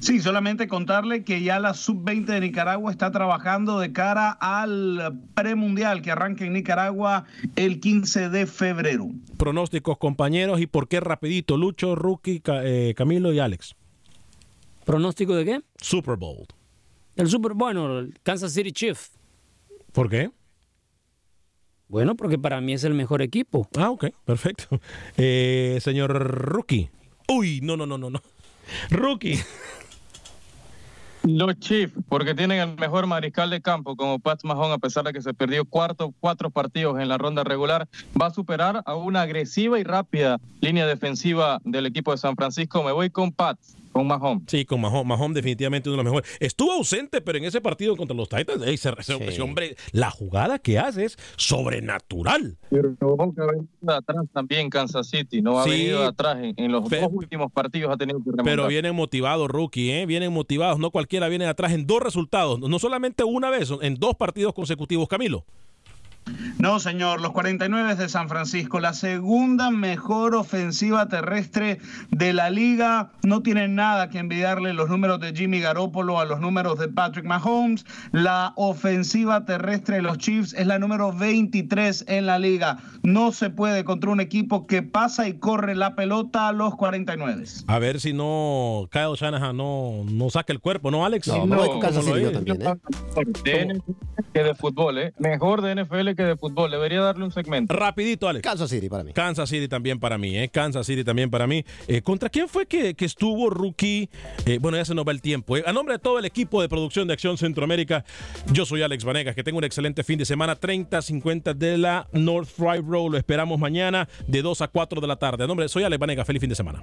Sí, solamente contarle que ya la sub-20 de Nicaragua está trabajando de cara al premundial que arranca en Nicaragua el 15 de febrero. Pronósticos, compañeros, y por qué rapidito, Lucho, Rookie, eh, Camilo y Alex. ¿Pronóstico de qué? Super Bowl. El Super, bueno, el Kansas City Chiefs. ¿Por qué? Bueno, porque para mí es el mejor equipo. Ah, ok, perfecto. Eh, señor Rookie. Uy, no, no, no, no, no. Rookie. Los Chiefs, porque tienen el mejor mariscal de campo como Pat Mahomes, a pesar de que se perdió cuarto, cuatro partidos en la ronda regular, va a superar a una agresiva y rápida línea defensiva del equipo de San Francisco. Me voy con Pat, con Mahomes. Sí, con Mahomes. Mahomes definitivamente uno de los mejores. Estuvo ausente, pero en ese partido contra los Titans, ey, ese hombre, la jugada que hace es sobrenatural. Pero que ha venido atrás también Kansas City, no ha Sí. venido atrás en, en los dos últimos partidos ha tenido que remontar. Pero vienen motivados, rookie, ¿eh? Vienen motivados. No cualquiera viene atrás en dos resultados. No solamente una vez, en dos partidos consecutivos, Camilo. No, señor, los 49 de San Francisco, la segunda mejor ofensiva terrestre de la liga. No tienen nada que envidiarle los números de Jimmy Garoppolo a los números de Patrick Mahomes. La ofensiva terrestre de los Chiefs es la número 23 en la liga. No se puede contra un equipo que pasa y corre la pelota a los 49. A ver si no Kyle Shanahan no, no saca el cuerpo, ¿no, Alex? No, No, no, como lo ¿eh? que de fútbol, ¿eh? Mejor de NFL que de fútbol. Debería darle un segmento. Rapidito, Alex. Kansas City para mí. Kansas City también para mí, ¿eh? Kansas City también para mí. Eh, ¿Contra quién fue que, que estuvo rookie? Eh, bueno, ya se nos va el tiempo. ¿eh? A nombre de todo el equipo de producción de Acción Centroamérica, yo soy Alex Vanegas. Que tenga un excelente fin de semana. 30-50 de la North Drive Road. Lo esperamos mañana de 2 a 4 de la tarde. A nombre, soy Alex Vanegas. Feliz fin de semana.